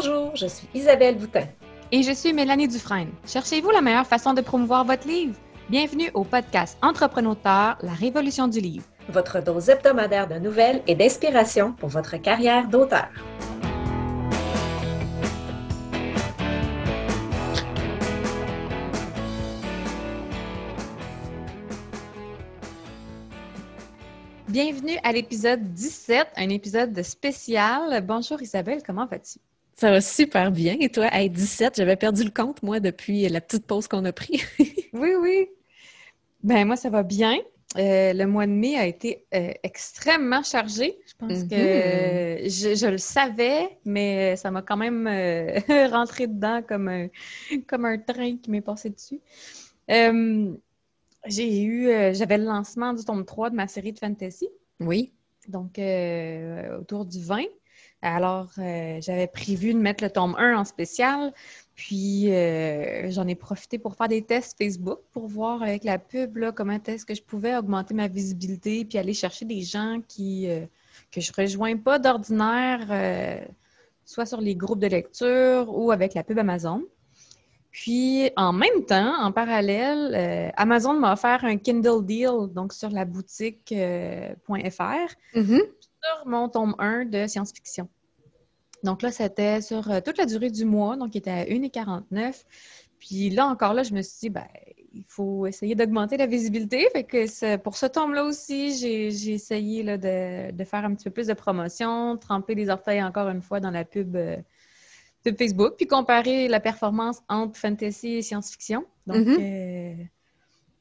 Bonjour, je suis Isabelle Boutin. Et je suis Mélanie Dufresne. Cherchez-vous la meilleure façon de promouvoir votre livre? Bienvenue au podcast Entrepreneur, la révolution du livre. Votre dose hebdomadaire de nouvelles et d'inspiration pour votre carrière d'auteur. Bienvenue à l'épisode 17, un épisode spécial. Bonjour Isabelle, comment vas-tu? Ça va super bien. Et toi, à 17, j'avais perdu le compte, moi, depuis la petite pause qu'on a pris. oui, oui. Ben moi, ça va bien. Euh, le mois de mai a été euh, extrêmement chargé. Je pense que mm-hmm. je, le savais, mais ça m'a quand même euh, rentré dedans comme un, comme un train qui m'est passé dessus. J'ai eu, euh, j'avais le lancement du tome 3 de ma série de fantasy. Oui. Donc, euh, autour du 20. Alors, euh, j'avais prévu de mettre le tome 1 en spécial. Puis, j'en ai profité pour faire des tests Facebook pour voir avec la pub là, comment est-ce que je pouvais augmenter ma visibilité puis aller chercher des gens qui, que je ne rejoins pas d'ordinaire, soit sur les groupes de lecture ou avec la pub Amazon. Puis, en même temps, en parallèle, euh, Amazon m'a offert un Kindle Deal, donc sur la boutique.fr, euh. Sur mon tome 1 de science-fiction. Donc là, c'était sur euh, toute la durée du mois, donc il était à 1,49. Puis là, encore là, je me suis dit, ben, il faut essayer d'augmenter la visibilité. Fait que pour ce tome-là aussi, j'ai essayé de, de, faire un petit peu plus de promotion, tremper les orteils encore une fois dans la pub de Facebook, puis comparer la performance entre fantasy et science-fiction. Donc, mhm. euh,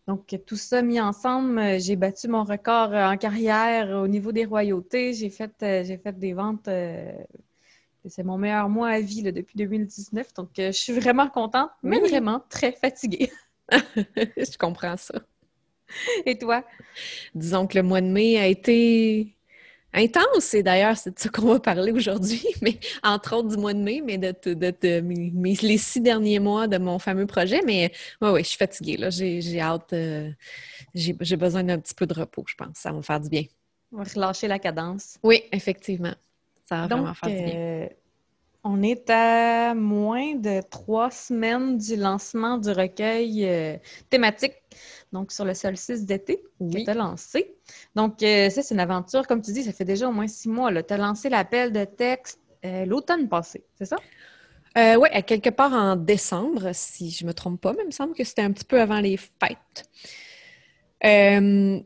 donc, tout ça mis ensemble, euh, j'ai battu mon record euh, en carrière au niveau des royautés. J'ai fait, j'ai fait des ventes. c'est mon meilleur mois à vie depuis 2019. Donc, je suis vraiment contente, mais vraiment très fatiguée. je comprends ça. Et toi? Disons que le mois de mai a été intense. Et d'ailleurs, c'est de ça qu'on va parler aujourd'hui, mais entre autres du mois de mai, mais de, les six derniers mois de mon fameux projet. Mais oui, oui, je suis fatiguée. Là. J'ai, hâte. Euh, j'ai, besoin d'un petit peu de repos, je pense. Ça va me faire du bien. On va relâcher la cadence. Oui, effectivement. Ça va vraiment faire du bien. Euh, on est à moins de trois semaines du lancement du recueil euh, thématique donc sur le solstice d'été que tu as lancé. Donc, euh, ça, c'est une aventure, comme tu dis, ça fait déjà au moins six mois. Tu as lancé l'appel de texte euh, l'automne passé, c'est ça? Euh, oui, à quelque part en décembre, si je ne me trompe pas, mais il me semble que c'était un petit peu avant les fêtes.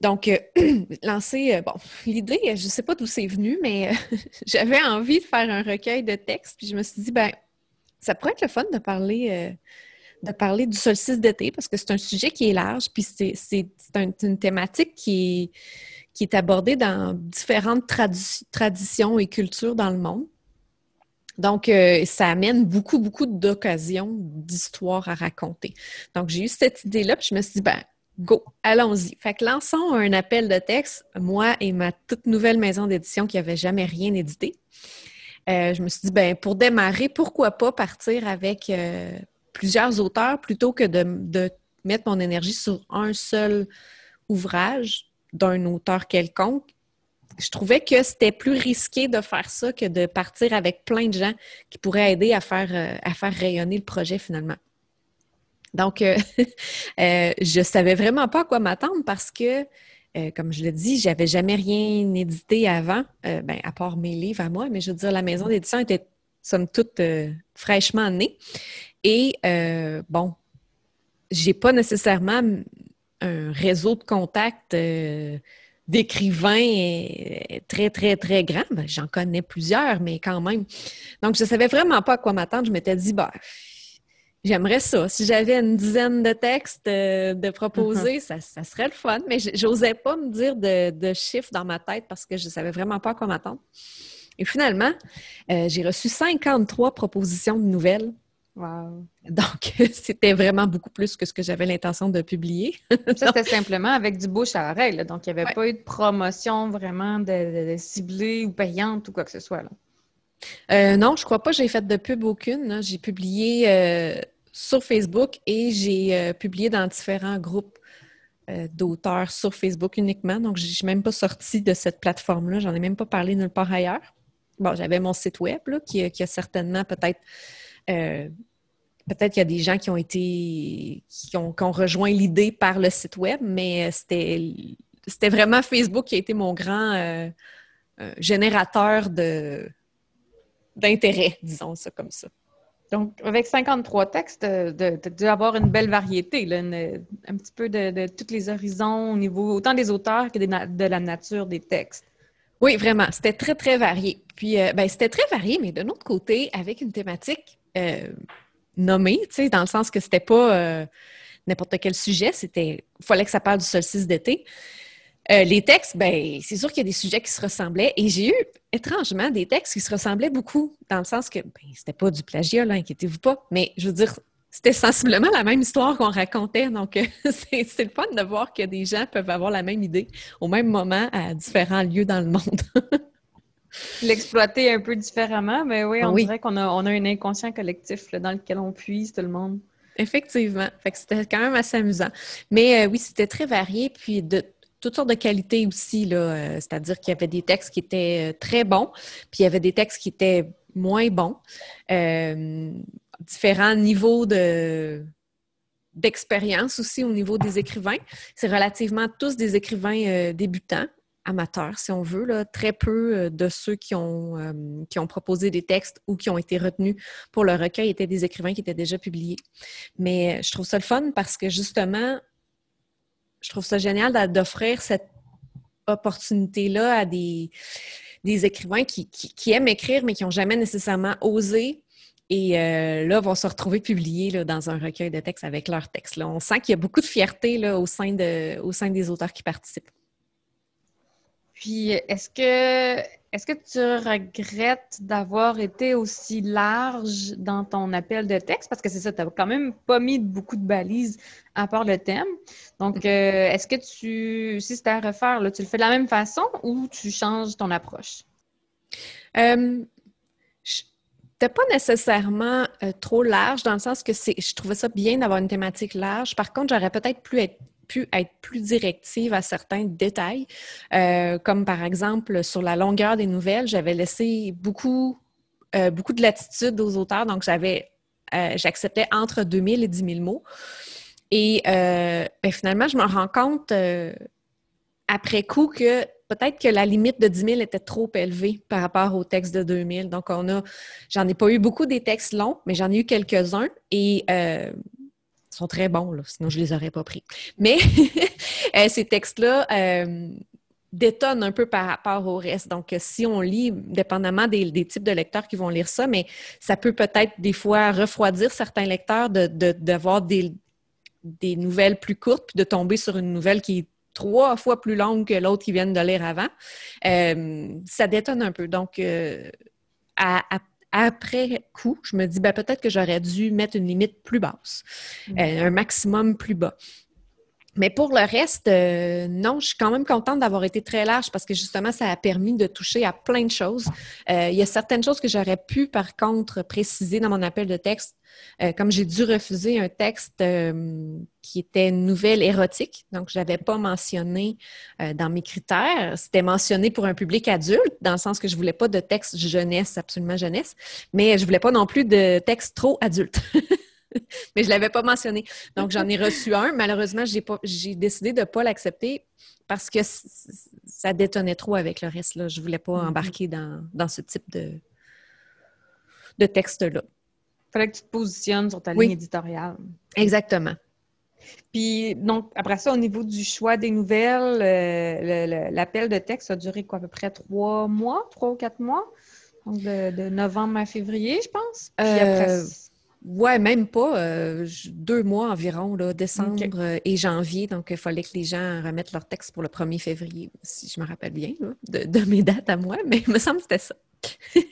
donc, lancer, bon, l'idée, je ne sais pas d'où c'est venu, mais j'avais envie de faire un recueil de textes, puis je me suis dit, ben, ça pourrait être le fun de parler de parler du solstice d'été parce que c'est un sujet qui est large, puis c'est une thématique qui est, qui est abordée dans différentes traditions et cultures dans le monde. Donc, euh, ça amène beaucoup, beaucoup d'occasions, d'histoires à raconter. Donc, j'ai eu cette idée-là, puis je me suis dit, ben, go, allons-y. Fait que lançons un appel de texte, moi et ma toute nouvelle maison d'édition qui n'avait jamais rien édité. Euh, je me suis dit, ben, pour démarrer, pourquoi pas partir avec euh, plusieurs auteurs plutôt que de, mettre mon énergie sur un seul ouvrage d'un auteur quelconque. Je trouvais que c'était plus risqué de faire ça que de partir avec plein de gens qui pourraient aider à faire, euh, à faire rayonner le projet finalement. Donc, euh, euh, je ne savais vraiment pas à quoi m'attendre parce que, comme je l'ai dit, j'avais jamais rien édité avant, ben, à part mes livres à moi, mais je veux dire, la maison d'édition était somme toute fraîchement née. Et euh, bon, j'ai pas nécessairement un réseau de contacts euh, d'écrivains euh, très, très, très grand. Ben, j'en connais plusieurs, mais quand même. Donc, je savais vraiment pas à quoi m'attendre. Je m'étais dit, bah, j'aimerais ça. Si j'avais une dizaine de textes de proposer, mm-hmm. ça, serait le fun. Mais j'osais pas me dire de, de, chiffres dans ma tête parce que je savais vraiment pas à quoi m'attendre. Et finalement, j'ai reçu 53 propositions de nouvelles Wow. Donc, c'était vraiment beaucoup plus que ce que j'avais l'intention de publier. Ça, c'était simplement avec du bouche à oreille. Donc, il n'y avait pas eu de promotion vraiment de, ciblée ou payante ou quoi que ce soit. Là. Euh, non, je crois pas j'ai fait de pub aucune. J'ai publié euh, sur Facebook et j'ai euh, publié dans différents groupes d'auteurs sur Facebook uniquement. Donc, je n'ai même pas sorti de cette plateforme-là. J'en ai même pas parlé nulle part ailleurs. Bon, j'avais mon site web qui, a certainement peut-être euh, peut-être qu'il y a des gens qui ont été qui ont, rejoint l'idée par le site web, mais c'était c'était vraiment Facebook qui a été mon grand euh, euh, générateur de d'intérêt, disons ça comme ça. Donc, avec 53 textes, tu dû avoir une belle variété, un petit peu de, de, tous les horizons au niveau autant des auteurs que de la nature des textes. Oui, vraiment. C'était très, très varié. Puis, euh, ben, c'était très varié, mais d'un autre côté, avec une thématique euh, nommée, tu sais, dans le sens que c'était pas euh, n'importe quel sujet, c'était, il fallait que ça parle du solstice d'été. les textes, ben, c'est sûr qu'il y a des sujets qui se ressemblaient et j'ai eu étrangement des textes qui se ressemblaient beaucoup, dans le sens que ben, c'était pas du plagiat, là, inquiétez-vous pas, mais je veux dire, c'était sensiblement la même histoire qu'on racontait. Donc, c'est le fun de voir que des gens peuvent avoir la même idée au même moment à différents lieux dans le monde. L'exploiter un peu différemment, mais oui, on dirait qu'on a, on a un inconscient collectif dans lequel on puise tout le monde. Effectivement. Fait que c'était quand même assez amusant. Mais euh, oui, c'était très varié, puis de toutes sortes de qualités aussi, là. Euh, c'est-à-dire qu'il y avait des textes qui étaient euh, très bons, puis il y avait des textes qui étaient moins bons différents niveaux de d'expérience aussi au niveau des écrivains. C'est relativement tous des écrivains débutants, amateurs, si on veut. Très peu euh, de ceux qui ont, euh, qui ont proposé des textes ou qui ont été retenus pour le recueil étaient des écrivains qui étaient déjà publiés. Mais je trouve ça le fun parce que justement, je trouve ça génial d'offrir cette opportunité-là à des, des écrivains qui, qui, aiment écrire, mais qui n'ont jamais nécessairement osé et euh, là, vont se retrouver publiés dans un recueil de textes avec leurs textes. On sent qu'il y a beaucoup de fierté au, sein de, au sein des auteurs qui participent. Puis, est-ce que, est-ce que tu regrettes d'avoir été aussi large dans ton appel de texte? Parce que c'est ça, tu n'as quand même pas mis beaucoup de balises à part le thème. Donc, euh, est-ce que tu, si c'était à refaire, là, tu le fais de la même façon ou tu changes ton approche? Euh, c'était pas nécessairement euh, trop large dans le sens que c'est, je trouvais ça bien d'avoir une thématique large. Par contre, j'aurais peut-être pu être, pu être plus directive à certains détails, euh, comme par exemple sur la longueur des nouvelles, j'avais laissé beaucoup, euh, beaucoup de latitude aux auteurs, donc j'avais, j'acceptais entre 2000 et 10 000 mots. Et ben, finalement, je me rends compte après coup que peut-être que la limite de 10 000 était trop élevée par rapport au texte de 2000. Donc, on a, j'en ai pas eu beaucoup des textes longs, mais j'en ai eu quelques-uns et euh, sont très bons, là, sinon je les aurais pas pris. Mais euh, ces textes-là euh, détonnent un peu par rapport au reste. Donc, si on lit, dépendamment des, types de lecteurs qui vont lire ça, mais ça peut peut-être des fois refroidir certains lecteurs d'avoir de, des, des nouvelles plus courtes, puis de tomber sur une nouvelle qui est trois fois plus longue que l'autre qui vient de lire avant, euh, ça détonne un peu. Donc, euh, après coup, je me dis ben, peut-être que j'aurais dû mettre une limite plus basse, mm. euh, un maximum plus bas. Mais pour le reste, non, je suis quand même contente d'avoir été très large parce que justement, ça a permis de toucher à plein de choses. il y a certaines choses que j'aurais pu, par contre, préciser dans mon appel de texte euh, comme j'ai dû refuser un texte euh, qui était une nouvelle érotique, donc je l'avais pas mentionné euh, dans mes critères. C'était mentionné pour un public adulte, dans le sens que je voulais pas de texte jeunesse, absolument jeunesse, mais je voulais pas non plus de texte trop adulte. mais je l'avais pas mentionné. Donc j'en ai reçu un. Malheureusement, j'ai décidé de pas l'accepter parce que ça détonnait trop avec le reste. Là. Je voulais pas mm-hmm. embarquer dans, dans ce type de, de texte-là fallait que tu te positionnes sur ta ligne éditoriale. Exactement. Puis, donc, après ça, au niveau du choix des nouvelles, euh, l'appel de texte a duré quoi, à peu près trois mois, trois ou quatre mois? Donc, de, novembre à février, je pense. Puis après... Euh, ouais, même pas. Euh, deux mois environ, là, décembre et janvier. Donc, il fallait que les gens remettent leur texte pour le 1er février, si je me rappelle bien, de, de, mes dates à moi, mais il me semble que c'était ça.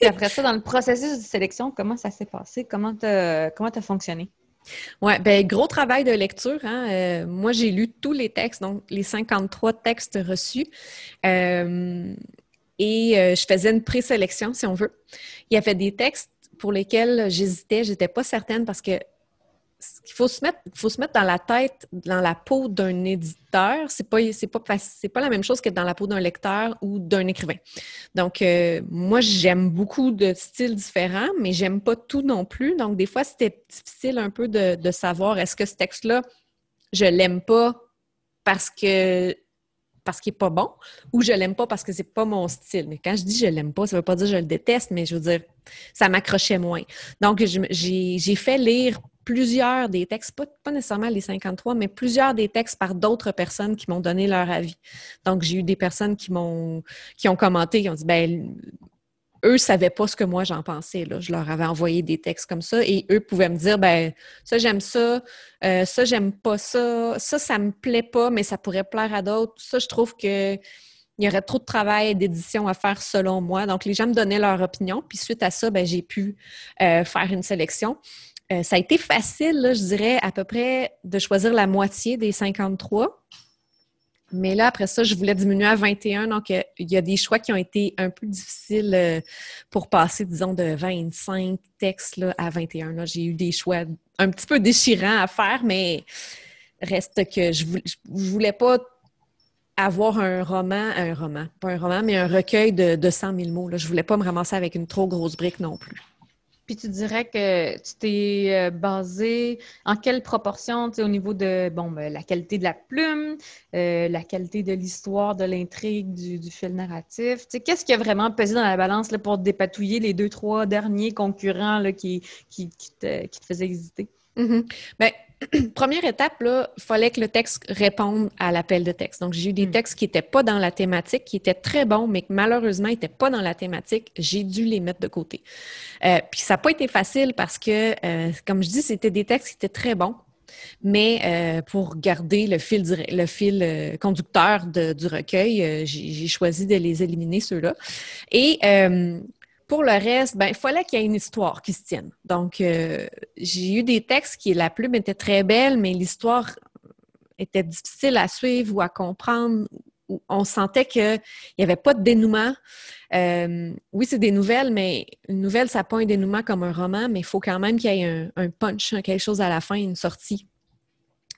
Et après ça, dans le processus de sélection, comment ça s'est passé? Comment tu as, fonctionné? Oui, ben gros travail de lecture. Hein. Euh, moi, j'ai lu tous les textes, donc les 53 textes reçus. Euh, et euh, je faisais une présélection, si on veut. Il y avait des textes pour lesquels j'hésitais, j'étais pas certaine parce que qu'il faut se mettre, faut se mettre dans la tête, dans la peau d'un éditeur. C'est pas, c'est pas, c'est pas la même chose que dans la peau d'un lecteur ou d'un écrivain. Donc, euh, moi, j'aime beaucoup de styles différents, mais j'aime pas tout non plus. Donc, des fois, c'était difficile un peu de, de savoir est-ce que ce texte-là, je l'aime pas parce que parce qu'il n'est pas bon ou je l'aime pas parce que c'est pas mon style. Mais quand je dis je l'aime pas, ça veut pas dire je le déteste, mais je veux dire, ça m'accrochait moins. Donc, j'ai fait lire plusieurs des textes, pas, pas, nécessairement les 53, mais plusieurs des textes par d'autres personnes qui m'ont donné leur avis. Donc, j'ai eu des personnes qui m'ont qui ont commenté, qui ont dit ben eux savaient pas ce que moi j'en pensais. Là. Je leur avais envoyé des textes comme ça et eux pouvaient me dire ben ça j'aime ça, euh, ça j'aime pas ça, ça ça me plaît pas mais ça pourrait plaire à d'autres. Ça je trouve que il y aurait trop de travail d'édition à faire selon moi. Donc les gens me donnaient leur opinion puis suite à ça ben, j'ai pu euh, faire une sélection. Euh, ça a été facile, là, je dirais, à peu près de choisir la moitié des 53. Mais là, après ça, je voulais diminuer à 21. Donc, euh, il y a des choix qui ont été un peu difficiles euh, pour passer, disons, de 25 textes là, à 21. J'ai eu des choix un petit peu déchirants à faire, mais reste que je voulais, voulais pas avoir un roman, un roman, pas un roman, mais un recueil de, de 100 000 mots. Là. Je voulais pas me ramasser avec une trop grosse brique non plus. Puis tu dirais que tu t'es euh, basé en quelle proportion au niveau de bon, ben, la qualité de la plume, euh, la qualité de l'histoire, de l'intrigue, du, fil narratif? Qu'est-ce qui a vraiment pesé dans la balance là, pour dépatouiller les deux, trois derniers concurrents là, qui, qui, te, qui, te, faisaient hésiter? Mm-hmm. Bien, première étape, il fallait que le texte réponde à l'appel de texte. Donc, j'ai eu des hmm. textes qui n'étaient pas dans la thématique, qui étaient très bons, mais qui malheureusement n'étaient pas dans la thématique. J'ai dû les mettre de côté. Euh, puis ça n'a pas été facile parce que, euh, comme je dis, c'était des textes qui étaient très bons. Mais euh, pour garder le fil, le fil conducteur du recueil, j'ai choisi de les éliminer, ceux-là. Et pour le reste, ben, il fallait qu'il y ait une histoire qui se tienne. Donc, euh, j'ai eu des textes qui, la plume était très belle, mais l'histoire était difficile à suivre ou à comprendre. On sentait qu'il n'y avait pas de dénouement. Euh, oui, c'est des nouvelles, mais une nouvelle, ça n'a pas un dénouement comme un roman, mais il faut quand même qu'il y ait un, punch, quelque chose à la fin, une sortie.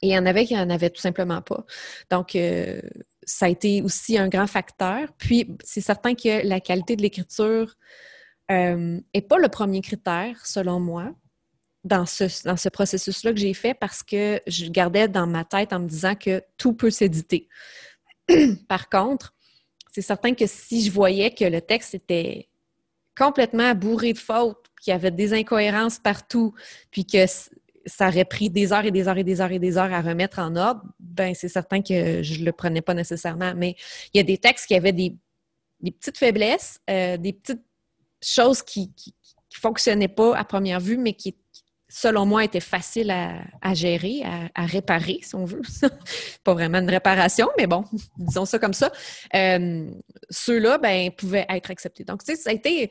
Et il y en avait qui n'en avaient tout simplement pas. Donc, euh, ça a été aussi un grand facteur. Puis, c'est certain que la qualité de l'écriture euh, pas le premier critère, selon moi, dans ce, dans ce processus-là que j'ai fait parce que je gardais dans ma tête en me disant que tout peut s'éditer. Par contre, c'est certain que si je voyais que le texte était complètement bourré de fautes, qu'il y avait des incohérences partout, puis que ça aurait pris des heures et des heures et des heures et des heures à remettre en ordre, ben c'est certain que je ne le prenais pas nécessairement. Mais il y a des textes qui avaient des, petites faiblesses, euh, des petites chose qui ne fonctionnait pas à première vue, mais qui, selon moi, était facile à, gérer, à, réparer, si on veut. pas vraiment une réparation, mais bon, disons ça comme ça. Euh, ceux-là, ben, pouvaient être acceptés. Donc, tu sais, ça a été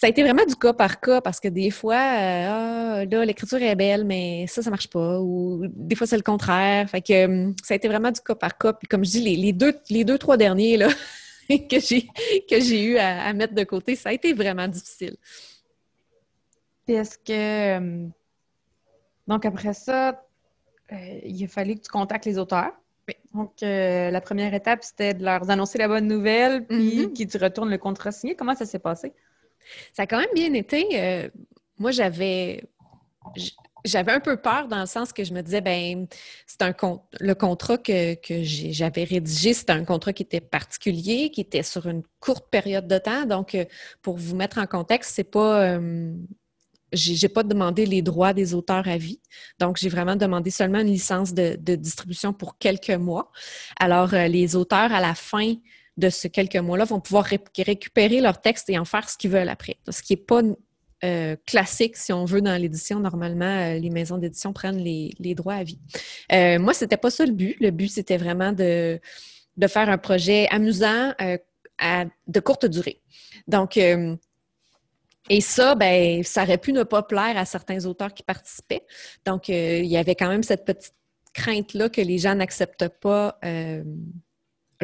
ça a été vraiment du cas par cas parce que des fois, euh, ah, là, l'écriture est belle, mais ça, ça marche pas. Ou des fois, c'est le contraire. Fait que euh, ça a été vraiment du cas par cas. Puis comme je dis, les deux, les deux, trois derniers, là, que j'ai que j'ai eu à, mettre de côté. Ça a été vraiment difficile. est-ce que euh, donc après ça, euh, il a fallu que tu contactes les auteurs. Donc, euh, la première étape, c'était de leur annoncer la bonne nouvelle, puis mm-hmm. qu'ils te retournent le contrat signé. Comment ça s'est passé? Ça a quand même bien été. moi, j'avais j'avais un peu peur dans le sens que je me disais, ben c'est un le contrat que, j'avais rédigé, c'était un contrat qui était particulier, qui était sur une courte période de temps. Donc, euh, pour vous mettre en contexte, c'est pas euh, j'ai pas demandé les droits des auteurs à vie. Donc, j'ai vraiment demandé seulement une licence de, distribution pour quelques mois. Alors, euh, les auteurs, à la fin de ce quelques mois-là, vont pouvoir récupérer leur texte et en faire ce qu'ils veulent après. Ce qui n'est pas euh, classique, si on veut, dans l'édition. Normalement, euh, les maisons d'édition prennent les, droits à vie. Euh, moi, c'était pas ça le but. Le but, c'était vraiment de, faire un projet amusant à, de courte durée. Donc, et ça, ben, ça aurait pu ne pas plaire à certains auteurs qui participaient. Donc, il y avait quand même cette petite crainte-là que les gens n'acceptent pas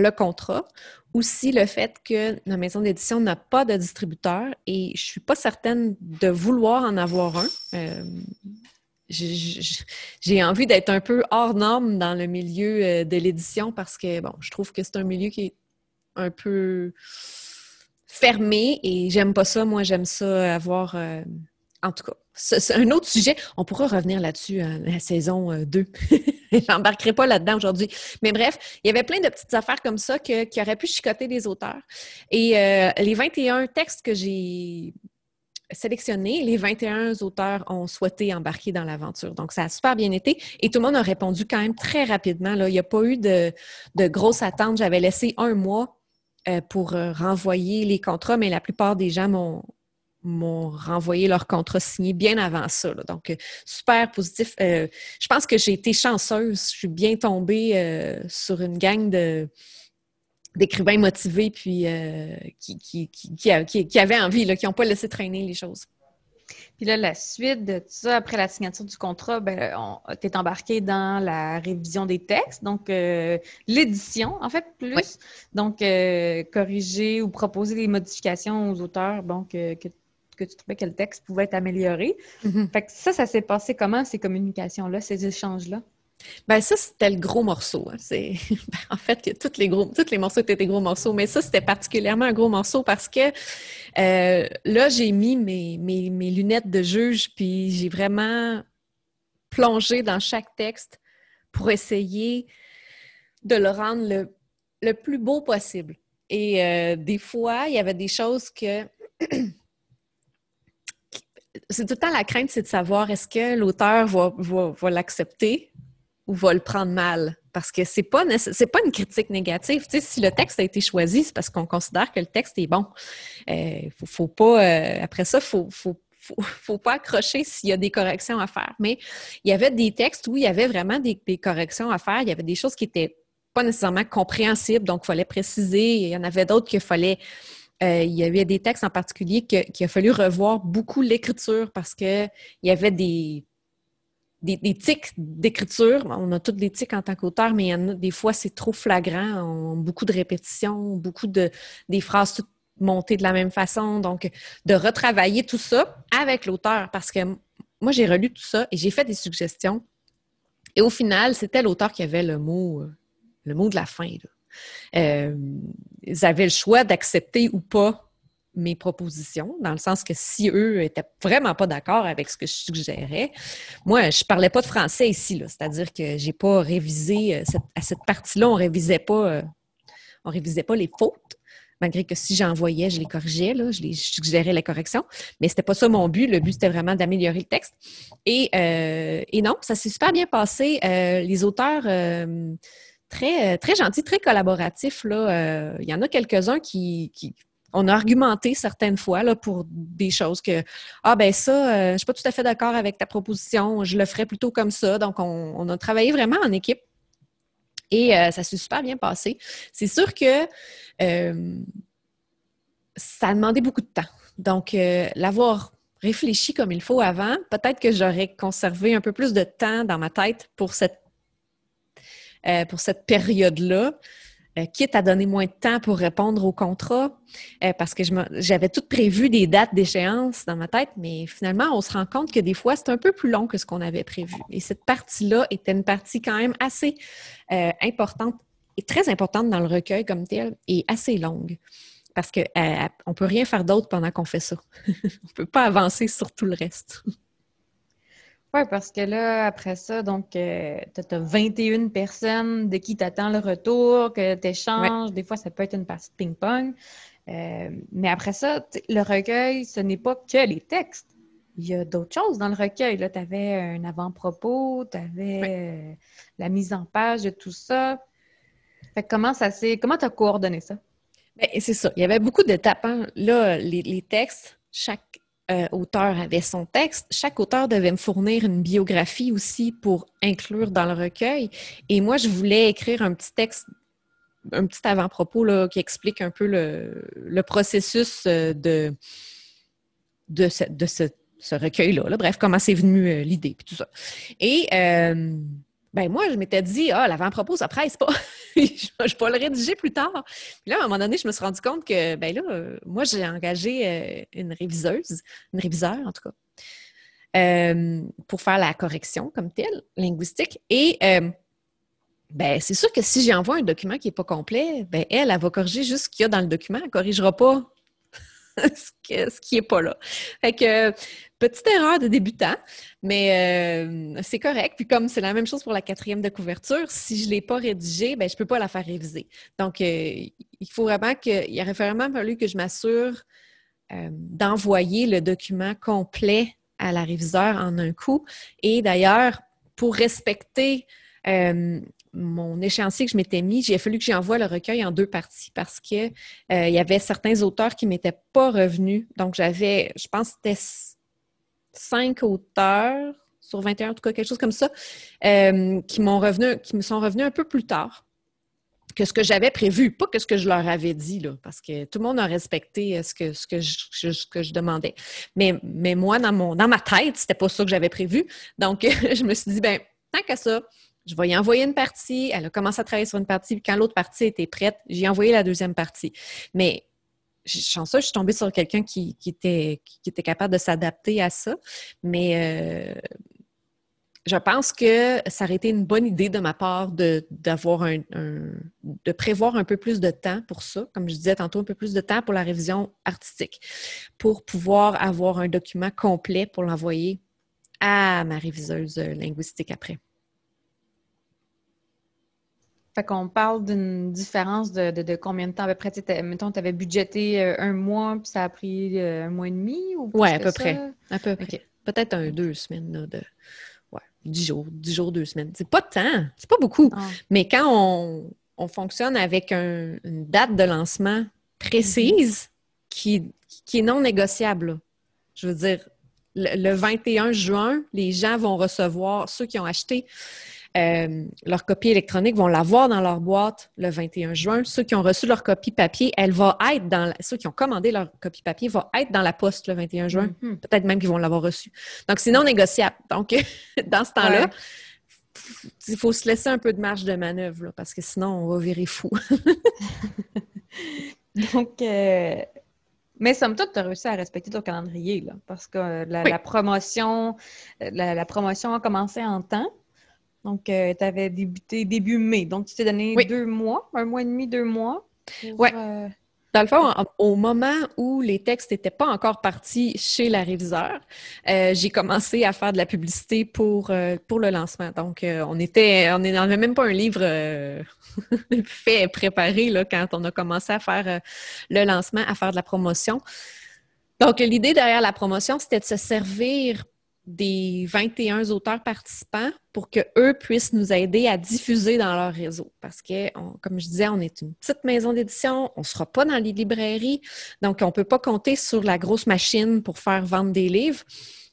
le contrat. Aussi le fait que la maison d'édition n'a pas de distributeur et je ne suis pas certaine de vouloir en avoir un. Euh, j'ai envie d'être un peu hors norme dans le milieu euh, de l'édition parce que, bon, je trouve que c'est un milieu qui est un peu fermé et j'aime pas ça. Moi, j'aime ça avoir... Euh, en tout cas, c'est un autre sujet. On pourra revenir là-dessus à la saison 2. J'embarquerai pas là-dedans aujourd'hui. Mais bref, il y avait plein de petites affaires comme ça qui auraient pu chicoter des auteurs. Et euh, les 21 textes que j'ai sélectionnés, les 21 auteurs ont souhaité embarquer dans l'aventure. Donc, ça a super bien été. Et tout le monde a répondu quand même très rapidement. Il n'y a pas eu de, de grosses attentes. J'avais laissé un mois euh, pour euh, renvoyer les contrats, mais la plupart des gens m'ont m'ont renvoyé leur contrat signé bien avant ça. Donc, euh, super positif. Euh, je pense que j'ai été chanceuse. Je suis bien tombée euh, sur une gang de d'écrivains motivés puis qui, qui, qui, avaient envie, là, qui n'ont pas laissé traîner les choses. Puis là, la suite de ça, après la signature du contrat, ben, tu es embarqué dans la révision des textes, donc l'édition, en fait, plus. Donc, corriger ou proposer des modifications aux auteurs bon, que, que que tu trouvais que le texte pouvait être amélioré. Mm-hmm. Fait que ça, ça s'est passé comment, ces communications-là, ces échanges-là? Ben ça, c'était le gros morceau. Hein. C'est ben, en fait tous les gros, les morceaux étaient des gros morceaux, mais ça, c'était particulièrement un gros morceau parce que euh, là, j'ai mis mes, mes, lunettes de juge, puis j'ai vraiment plongé dans chaque texte pour essayer de le rendre le, le plus beau possible. Et euh, des fois, il y avait des choses que c'est tout le temps la crainte, c'est de savoir est-ce que l'auteur va, l'accepter ou va le prendre mal? Parce que c'est pas pas une critique négative. si le texte a été choisi, c'est parce qu'on considère que le texte est bon. Euh, faut, pas. Euh, après ça, faut, faut, faut, pas accrocher s'il y a des corrections à faire. Mais il y avait des textes où il y avait vraiment des, des corrections à faire. Il y avait des choses qui étaient pas nécessairement compréhensibles, donc il fallait préciser. Il y en avait d'autres qu'il fallait euh, il y avait des textes en particulier qu'il a fallu revoir beaucoup l'écriture parce qu'il y avait des, des, tics d'écriture. On a toutes des tics en tant qu'auteur, mais il y en a des fois, c'est trop flagrant. Beaucoup de répétitions, beaucoup de des phrases toutes montées de la même façon. Donc, de retravailler tout ça avec l'auteur parce que moi, j'ai relu tout ça et j'ai fait des suggestions. Et au final, c'était l'auteur qui avait le mot, euh, le mot de la fin. Là. Euh, ils avaient le choix d'accepter ou pas mes propositions, dans le sens que si eux étaient vraiment pas d'accord avec ce que je suggérais, moi, je parlais pas de français ici, c'est-à-dire que j'ai pas révisé euh, à cette partie-là, on révisait pas, euh, on révisait pas les fautes, malgré que si j'envoyais, je les corrigeais, là, je, les, suggérais la correction, mais c'était pas ça mon but. Le but, c'était vraiment d'améliorer le texte. Et, et non, ça s'est super bien passé. les auteurs euh, très gentil, très collaboratif. Là. Euh, il y en a quelques-uns qui, on a argumenté certaines fois là, pour des choses que Ah ben ça, euh, je ne suis pas tout à fait d'accord avec ta proposition, je le ferais plutôt comme ça. Donc, on, a travaillé vraiment en équipe et ça s'est super bien passé. C'est sûr que ça a demandé beaucoup de temps. Donc, l'avoir réfléchi comme il faut avant, peut-être que j'aurais conservé un peu plus de temps dans ma tête pour cette euh, pour cette période-là. Euh, quitte à donner moins de temps pour répondre au contrat, euh, parce que j'avais tout prévu des dates d'échéance dans ma tête, mais finalement, on se rend compte que des fois, c'est un peu plus long que ce qu'on avait prévu. Et cette partie-là était une partie quand même assez importante et très importante dans le recueil comme tel et assez longue. Parce qu'on ne peut rien faire d'autre pendant qu'on fait ça. on ne peut pas avancer sur tout le reste. Oui, parce que là, après ça, donc, euh, tu as 21 personnes de qui tu attends le retour, que tu échanges. Des fois, ça peut être une partie de ping-pong. Euh, mais après ça, le recueil, ce n'est pas que les textes. Il y a d'autres choses dans le recueil. Tu avais un avant-propos, tu avais euh, la mise en page de tout ça. Fait comment ça s'est. Comment tu as coordonné ça? Ben, c'est ça. Il y avait beaucoup d'étapes. Hein. Là, les, les textes, chaque euh, auteur avait son texte. Chaque auteur devait me fournir une biographie aussi pour inclure dans le recueil. Et moi, je voulais écrire un petit texte, un petit avant-propos qui explique un peu le, processus euh, de, de ce, recueil-là. Bref, comment c'est venu euh, l'idée, puis tout ça. Et ben moi, je m'étais dit, ah, l'avant-propos, ça presse pas. je, vais le rédiger plus tard. Puis là, à un moment donné, je me suis rendu compte que, ben là, moi, j'ai engagé euh, une réviseuse, une réviseur en tout cas, euh, pour faire la correction comme telle, linguistique. Et euh, ben, c'est sûr que si j'envoie un document qui n'est pas complet, ben, elle, elle va corriger juste ce qu'il y a dans le document. Elle ne corrigera pas ce, qui n'est pas là. Fait que, petite erreur de débutant, mais euh, c'est correct. Puis comme c'est la même chose pour la quatrième de couverture, si je ne l'ai pas rédigée, ben, je ne peux pas la faire réviser. Donc, il faut vraiment que, il aurait vraiment fallu que je m'assure d'envoyer le document complet à la réviseur en un coup. Et d'ailleurs, pour respecter euh, mon échéancier que je m'étais mis, j'ai fallu que j'envoie le recueil en deux parties parce qu'il euh, y avait certains auteurs qui ne m'étaient pas revenus. Donc, j'avais, je pense que c'était cinq auteurs sur 21, en tout cas, quelque chose comme ça, euh, qui m'ont revenu, qui me sont revenus un peu plus tard que ce que j'avais prévu, pas que ce que je leur avais dit, là, parce que tout le monde a respecté euh, ce que, que, je, que demandais. Mais, moi, dans, dans ma tête, c'était pas ça que j'avais prévu. Donc, je me suis dit, ben tant qu'à ça, je vais y envoyer une partie. Elle a commencé à travailler sur une partie, puis quand l'autre partie était prête, j'ai envoyé la deuxième partie. Mais chanceux, je suis tombée sur quelqu'un qui, était, qui était capable de s'adapter à ça. Mais euh, je pense que ça aurait été une bonne idée de ma part de, d'avoir un, de prévoir un peu plus de temps pour ça, comme je disais tantôt, un peu plus de temps pour la révision artistique, pour pouvoir avoir un document complet pour l'envoyer à ma réviseuse linguistique après. Fait qu'on parle d'une différence de, combien de temps à peu près? Mettons, tu avais budgété euh, un mois, puis ça a pris euh, un mois et demi? Oui, à peu près. À peu près. Peut-être un deux semaines là, de, 10 jours, 10 jours, deux semaines. C'est pas de temps, c'est pas beaucoup. Ah. Mais quand on, fonctionne avec une date de lancement précise qui, qui est non négociable, je veux dire, le, 21 juin, les gens vont recevoir, ceux qui ont acheté euh, leur copie électronique vont l'avoir dans leur boîte le 21 juin. Ceux qui ont reçu leur copie papier, elle va être dans ceux qui ont commandé leur copie papier vont être dans la poste le 21 juin. Mm-hmm. Peut-être même qu'ils vont l'avoir reçu. Donc, c'est non négociable. Donc, dans ce temps-là, il faut se laisser un peu de marge de manœuvre parce que sinon, on va virer fou. Donc, euh, mais somme toute, tu as réussi à respecter ton calendrier, là, parce que euh, la, promotion, la, promotion a commencé en temps. Donc, euh, tu avais débuté début mai. Donc, tu t'es donné deux mois, un mois et demi, deux mois. Oui. Euh, Dans le fond, au moment où les textes n'étaient pas encore partis chez la réviseur, euh, j'ai commencé à faire de la publicité pour, pour le lancement. Donc, on était, on n'avait même pas un livre fait, préparé là, quand on a commencé à faire le lancement, à faire de la promotion. Donc, l'idée derrière la promotion, c'était de se servir des 21 auteurs participants pour qu'eux puissent nous aider à diffuser dans leur réseau. Parce que, comme je disais, on est une petite maison d'édition, on ne sera pas dans les librairies, donc on ne peut pas compter sur la grosse machine pour faire vendre des livres.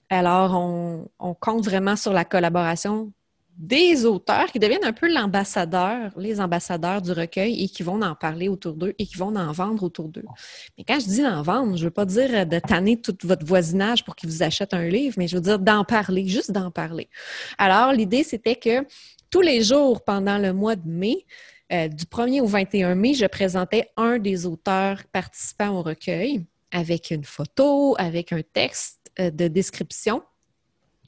Alors, on, on compte vraiment sur la collaboration des auteurs qui deviennent un peu l'ambassadeur, les ambassadeurs du recueil et qui vont en parler autour d'eux et qui vont en vendre autour d'eux. Mais quand je dis d'en vendre, je ne veux pas dire de tanner tout votre voisinage pour qu'ils vous achètent un livre, mais je veux dire d'en parler, juste d'en parler. Alors, l'idée, c'était que tous les jours pendant le mois de mai, euh, du 1er au 21 mai, je présentais un des auteurs participants au recueil avec une photo, avec un texte euh, de description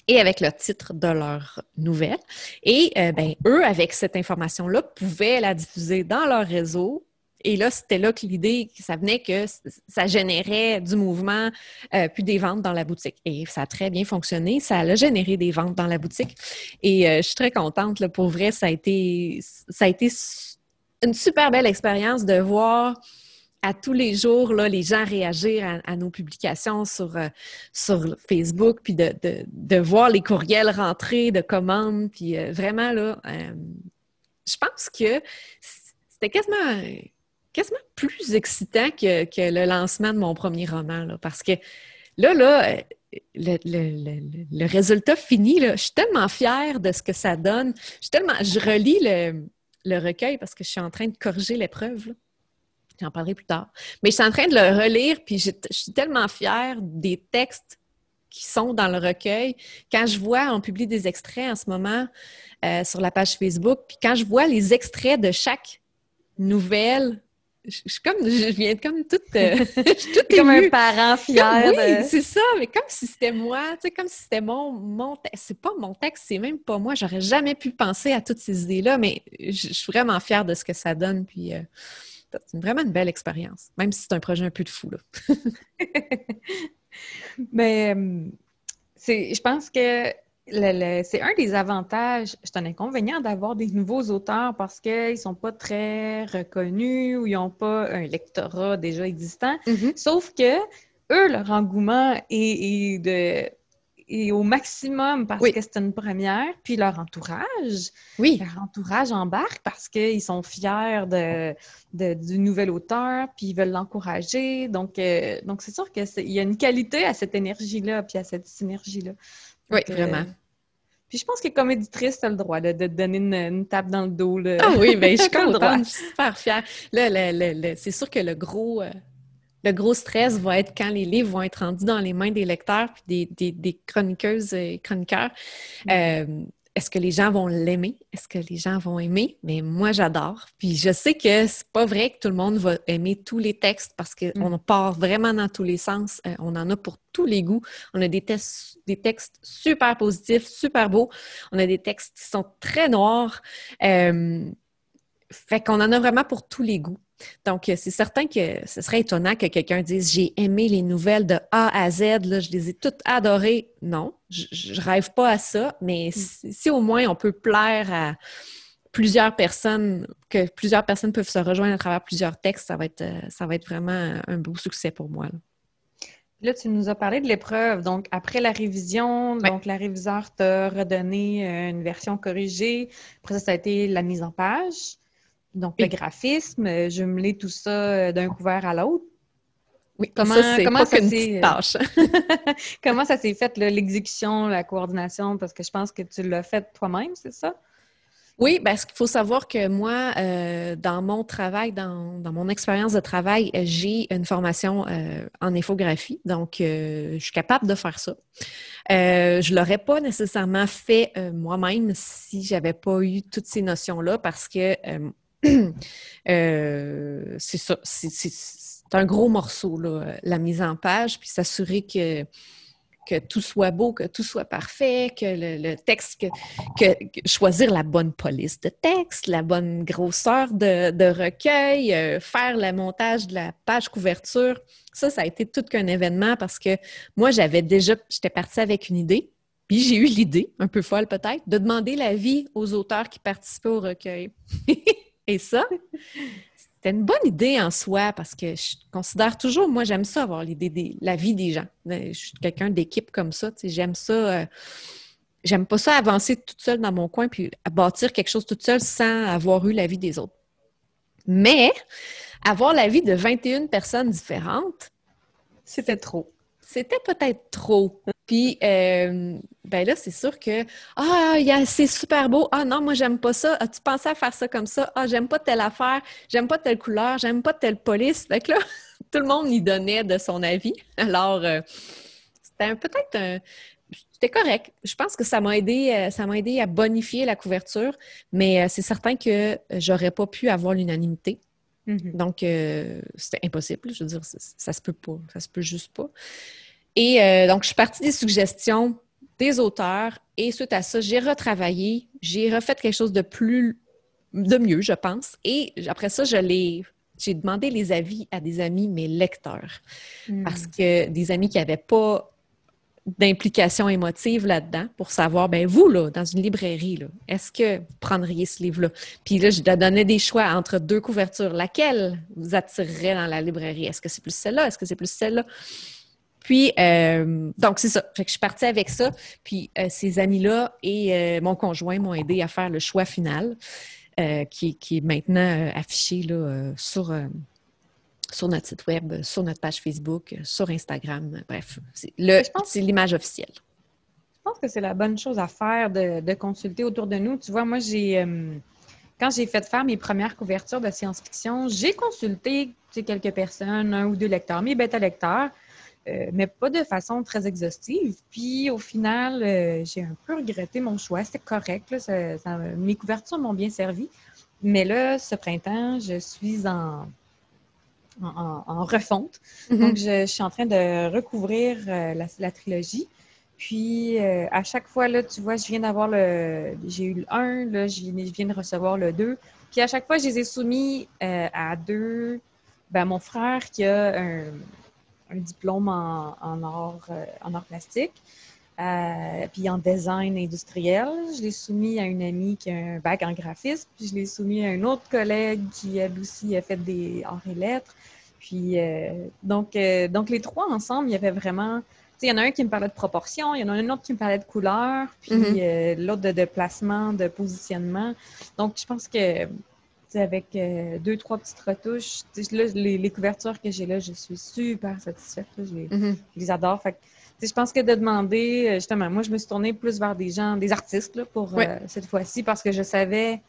et avec le titre de leur nouvelle. Et euh, ben, eux, avec cette information-là, pouvaient la diffuser dans leur réseau. Et là, c'était là que l'idée, ça venait que ça générait du mouvement euh, puis des ventes dans la boutique. Et ça a très bien fonctionné. Ça a généré des ventes dans la boutique. Et euh, je suis très contente. Pour vrai, ça a été, ça a été une super belle expérience de voir à tous les jours, là, les gens réagir à, nos publications sur, euh, sur Facebook, puis de, de, voir les courriels rentrer de commandes, puis euh, vraiment, là, euh, je pense que c'était quasiment, quasiment plus excitant que, que, le lancement de mon premier roman, là, parce que là, là, le, le, le, résultat fini, là, je suis tellement fière de ce que ça donne. Je, tellement, je relis le, recueil parce que je suis en train de corriger l'épreuve. J'en parlerai plus tard. Mais je suis en train de le relire, puis je, suis tellement fière des textes qui sont dans le recueil. Quand je vois, on publie des extraits en ce moment euh, sur la page Facebook, puis quand je vois les extraits de chaque nouvelle je, suis comme, je viens comme toute, euh, comme un parent fier. oui, c'est ça, mais comme si c'était moi, tu sais, comme si c'était mon, mon texte. C'est pas mon texte, c'est même pas moi. J'aurais jamais pu penser à toutes ces idées-là, mais je, suis vraiment fière de ce que ça donne. Puis euh, c'est vraiment une belle expérience, même si c'est un projet un peu de fou. Là. mais c'est, je pense que c'est un des avantages, c'est un inconvénient d'avoir des nouveaux auteurs parce qu'ils ne sont pas très reconnus ou ils n'ont pas un lectorat déjà existant. Mm-hmm. Sauf que eux, leur engouement est, de, au maximum parce que c'est une première, puis leur entourage. Oui. Leur entourage embarque parce qu'ils sont fiers de, du nouvel auteur, puis ils veulent l'encourager. Donc, euh, donc c'est sûr qu'il y a une qualité à cette énergie-là, puis à cette synergie-là. Oui, vraiment. Puis je pense que comme éditrice, tu as le droit de te donner une, tape dans le dos. Ah oui, bien, je suis contente, je suis super fière. Là, c'est sûr que le gros, euh, le gros stress va être quand les livres vont être rendus dans les mains des lecteurs puis des, des, chroniqueuses et chroniqueurs. Mm. Euh, est-ce que les gens vont l'aimer? Est-ce que les gens vont aimer? Mais moi, j'adore. Puis je sais que c'est pas vrai que tout le monde va aimer tous les textes parce qu'on mm. part vraiment dans tous les sens. Euh, on en a pour tous les goûts. On a des, des textes super positifs, super beaux. On a des textes qui sont très noirs. Euh, fait qu'on en a vraiment pour tous les goûts. Donc, euh, c'est certain que ce serait étonnant que quelqu'un dise J'ai aimé les nouvelles de A à Z, là, je les ai toutes adorées. Non, je, ne rêve pas à ça, mais mm. si, au moins on peut plaire à plusieurs personnes, que plusieurs personnes peuvent se rejoindre à travers plusieurs textes, ça va être, euh, ça va être vraiment un beau succès pour moi. Là. tu nous as parlé de l'épreuve. Donc, après la révision, donc la réviseur t'a redonné euh, une version corrigée. Après ça, ça a été la mise en page. Donc, le graphisme, euh, jumeler tout ça euh, d'un couvert à l'autre. Oui, comment ça, c'est comment ça s'est tâche. comment ça s'est fait l'exécution, la coordination? Parce que je pense que tu l'as fait toi-même, c'est ça? Oui, parce qu'il faut savoir que moi, euh, dans mon travail, dans, mon expérience de travail, j'ai une formation en infographie, donc je suis capable de faire ça. je ne l'aurais pas nécessairement fait moi-même si j'avais pas eu toutes ces notions-là parce que Euh, c'est ça, c'est un gros morceau, la mise en page, puis s'assurer que, tout soit beau, que tout soit parfait, que le, texte, choisir la bonne police de texte, la bonne grosseur de, recueil, euh, faire le montage de la page couverture. Ça, ça a été tout qu'un événement parce que moi, j'avais déjà, j'étais partie avec une idée, puis j'ai eu l'idée, un peu folle peut-être, de demander l'avis aux auteurs qui participaient au recueil. Et ça, c'était une bonne idée en soi parce que je considère toujours, moi, j'aime ça avoir l'idée la vie des gens. Je suis quelqu'un d'équipe comme ça, j'aime ça. Euh, j'aime pas ça avancer toute seule dans mon coin puis bâtir quelque chose toute seule sans avoir eu l'avis des autres. Mais avoir l'avis de 21 personnes différentes, c'était trop c'était peut-être trop. Puis, euh, ben là, c'est sûr que, ah, c'est super beau. Ah non, moi, j'aime pas ça. As-tu pensé à faire ça comme ça? Ah, j'aime pas telle affaire. J'aime pas telle couleur. J'aime pas telle police. Fait que là, tout le monde y donnait de son avis. Alors, euh, c'était peut-être un. C'était correct. Je pense que ça m'a aidé, euh, ça m'a aidé à bonifier la couverture, mais c'est certain que j'aurais pas pu avoir l'unanimité. Mm-hmm. Donc, euh, c'était impossible. Je veux dire, ça, se peut pas. Ça se peut juste pas. Et euh, donc, je suis partie des suggestions des auteurs et suite à ça, j'ai retravaillé, j'ai refait quelque chose de plus, de mieux, je pense. Et après ça, je l'ai j'ai demandé les avis à des amis, mes lecteurs. Mm. Parce que des amis qui n'avaient pas d'implication émotive là-dedans pour savoir, ben vous, là, dans une librairie, est-ce que vous prendriez ce livre-là? Puis là, je donnais des choix entre deux couvertures. Laquelle vous attirerait dans la librairie? Est-ce que c'est plus celle-là? Est-ce que c'est plus celle-là? Puis, euh, donc, c'est ça. Fait que je suis partie avec ça. Puis, euh, ces amis-là et euh, mon conjoint m'ont aidé à faire le choix final, qui, qui, est maintenant affiché là, sur sur notre site web, sur notre page Facebook, sur Instagram. Bref, c'est l'image officielle. Je pense que c'est la bonne chose à faire de, consulter autour de nous. Tu vois, moi, j'ai quand j'ai fait faire mes premières couvertures de science-fiction, j'ai consulté quelques personnes, un ou deux lecteurs, mes bêta-lecteurs, euh, mais pas de façon très exhaustive. Puis au final, euh, j'ai un peu regretté mon choix. C'était correct. mes couvertures m'ont bien servi. Mais là, ce printemps, je suis en en, refonte. Mm-hmm. Donc, je, suis en train de recouvrir la, trilogie. Puis, à chaque fois, là, tu vois, je viens d'avoir le... J'ai eu le 1, là, je viens de recevoir le 2. Puis, à chaque fois, je les ai soumis à deux... Ben, mon frère qui a un, diplôme en, en, art, en art plastique. Euh, puis en design industriel. Je l'ai soumis à une amie qui a un bac en graphisme, puis je l'ai soumis à un autre collègue qui, elle aussi, a fait des arts et lettres. Puis, euh, donc, euh, donc, les trois ensemble, il y avait vraiment... Tu sais, il y en a un qui me parlait de proportion, il y en a un autre qui me parlait de couleur, puis mm-hmm. l'autre de, placement, de positionnement. Donc, je pense que avec deux, trois petites retouches. Là, les, couvertures que j'ai là, je suis super satisfaite. Je, les, mm-hmm. je, les, adore. Fait je pense que de demander, euh, justement, moi, je me suis tournée plus vers des gens, des artistes pour euh, cette fois-ci parce que je savais,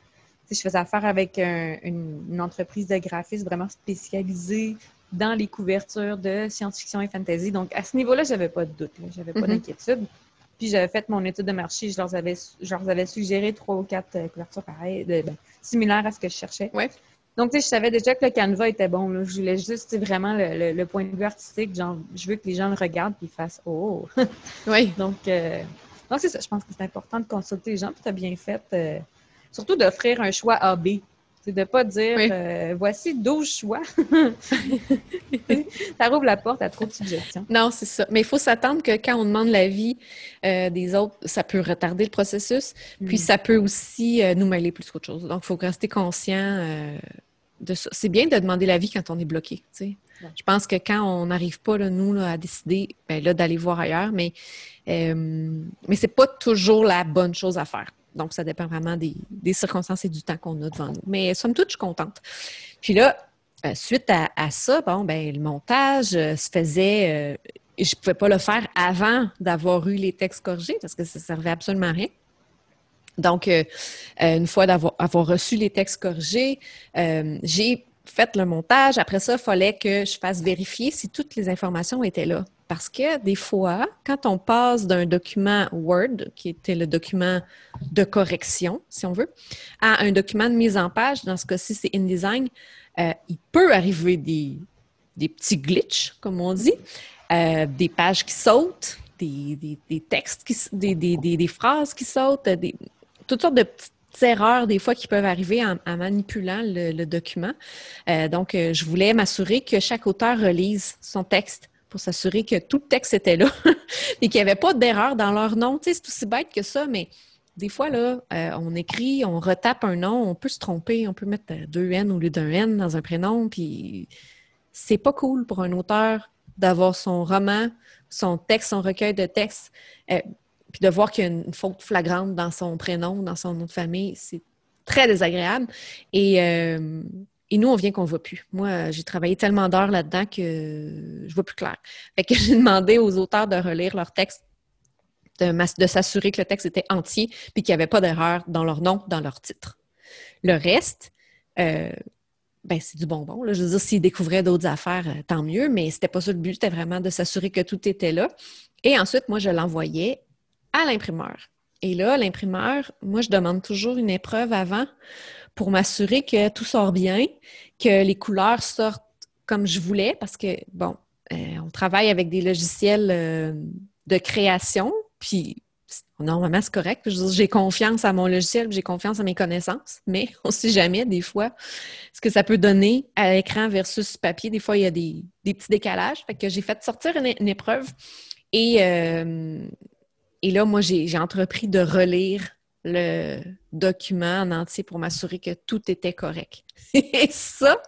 je faisais affaire avec une, entreprise de graphisme vraiment spécialisée dans les couvertures de science-fiction et fantasy. Donc, à ce niveau-là, j'avais pas de doute, j'avais pas mm-hmm. d'inquiétude. Puis, j'avais fait mon étude de marché, je leur avais, je leur avais suggéré trois ou quatre euh, couvertures pareilles, de, ben, similaires à ce que je cherchais. Ouais. Donc, tu sais, je savais déjà que le canevas était bon. Je voulais juste vraiment le, point de vue artistique. Genre, je veux que les gens le regardent et fassent Oh! oui. donc, euh, donc c'est ça. Je pense que c'est important de consulter les gens. Puis, tu as bien fait. Euh, surtout d'offrir un choix A-B. C'est de ne pas dire euh, voici 12 choix. ça ouvre la porte à trop de suggestions. Non, c'est ça. Mais il faut s'attendre que quand on demande l'avis des autres, ça peut retarder le processus. Puis hmm. ça peut aussi nous mêler plus qu'autre chose. Donc, il faut rester conscient c'est bien de demander l'avis quand on est bloqué. Je pense que quand on n'arrive pas, nous, à décider ben, d'aller voir ailleurs, mais, euh, mais ce n'est pas toujours la bonne chose à faire. Donc, ça dépend vraiment des, circonstances et du temps qu'on a devant nous. Mais somme toute, je suis contente. Puis là, euh, suite à, ça, bon, ben, le montage euh, se faisait. je ne pouvais pas le faire avant d'avoir eu les textes corrigés parce que ça ne servait absolument à rien. Donc, euh, euh, une fois d'avoir reçu les textes corrigés, euh, j'ai fait le montage. Après ça, il fallait que je fasse vérifier si toutes les informations étaient là. Parce que des fois, quand on passe d'un document Word, qui était le document de correction, si on veut, à un document de mise en page, dans ce cas-ci, c'est InDesign, il peut arriver des, petits glitches, comme on dit, des pages qui sautent, des, textes, qui, des, phrases qui sautent, toutes sortes de petites erreurs des fois qui peuvent arriver en, manipulant le, document. Euh, donc, euh, je voulais m'assurer que chaque auteur relise son texte pour s'assurer que tout le texte était là et qu'il n'y avait pas d'erreur dans leur nom. Tu sais, c'est aussi bête que ça, mais des fois, là, euh, on écrit, on retape un nom, on peut se tromper, on peut mettre deux N au lieu d'un N dans un prénom, puis c'est pas cool pour un auteur d'avoir son roman, son texte, son recueil de textes puis de voir qu'il y a une faute flagrante dans son prénom, dans son nom de famille, c'est très désagréable. Et, euh, et nous, on vient qu'on ne voit plus. Moi, j'ai travaillé tellement d'heures là-dedans que je vois plus clair. Fait que j'ai demandé aux auteurs de relire leur texte, de, s'assurer que le texte était entier, puis qu'il n'y avait pas d'erreur dans leur nom, dans leur titre. Le reste, euh, ben, c'est du bonbon. Je veux dire, s'ils découvraient d'autres affaires, euh, tant mieux, mais c'était pas ça le but. C'était vraiment de s'assurer que tout était là. Et ensuite, moi, je l'envoyais à l'imprimeur. Et là, l'imprimeur, moi, je demande toujours une épreuve avant pour m'assurer que tout sort bien, que les couleurs sortent comme je voulais, parce que, bon, euh, on travaille avec des logiciels euh, de création, puis normalement, c'est correct. J'ai confiance à mon logiciel, j'ai confiance à mes connaissances, mais on ne sait jamais, des fois, ce que ça peut donner à l'écran versus papier. Des fois, il y a des, petits décalages. Fait que j'ai fait sortir une, épreuve euh, et là, moi, j'ai entrepris de relire le document en entier pour m'assurer que tout était correct. Et ça,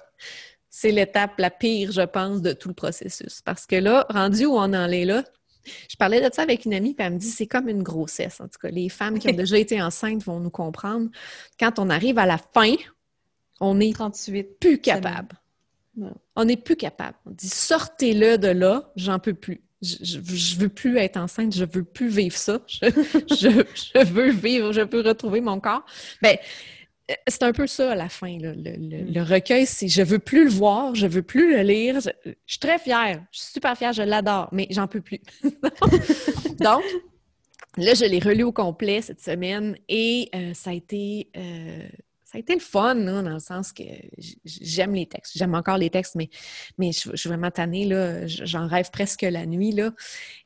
c'est l'étape la pire, je pense, de tout le processus. Parce que là, rendu où on en est là, je parlais de ça avec une amie, puis elle me dit c'est comme une grossesse. En tout cas, les femmes qui ont déjà été enceintes vont nous comprendre. Quand on arrive à la fin, on est 38, plus capable. On n'est plus capable. On dit sortez-le de là, j'en peux plus je, je, veux plus être enceinte, je veux plus vivre ça. Je, veux vivre, je veux retrouver mon corps. Ben, c'est un peu ça à la fin. Le, mm. recueil, c'est je veux plus le voir, je veux plus le lire. Je, suis très fière, je suis super fière, je l'adore, mais j'en peux plus. Donc, là, je l'ai relu au complet cette semaine et euh, ça a été euh, ça a été le fun, dans le sens que j'aime les textes. J'aime encore les textes, mais, mais je, suis vraiment tannée, là. J'en rêve presque la nuit, là.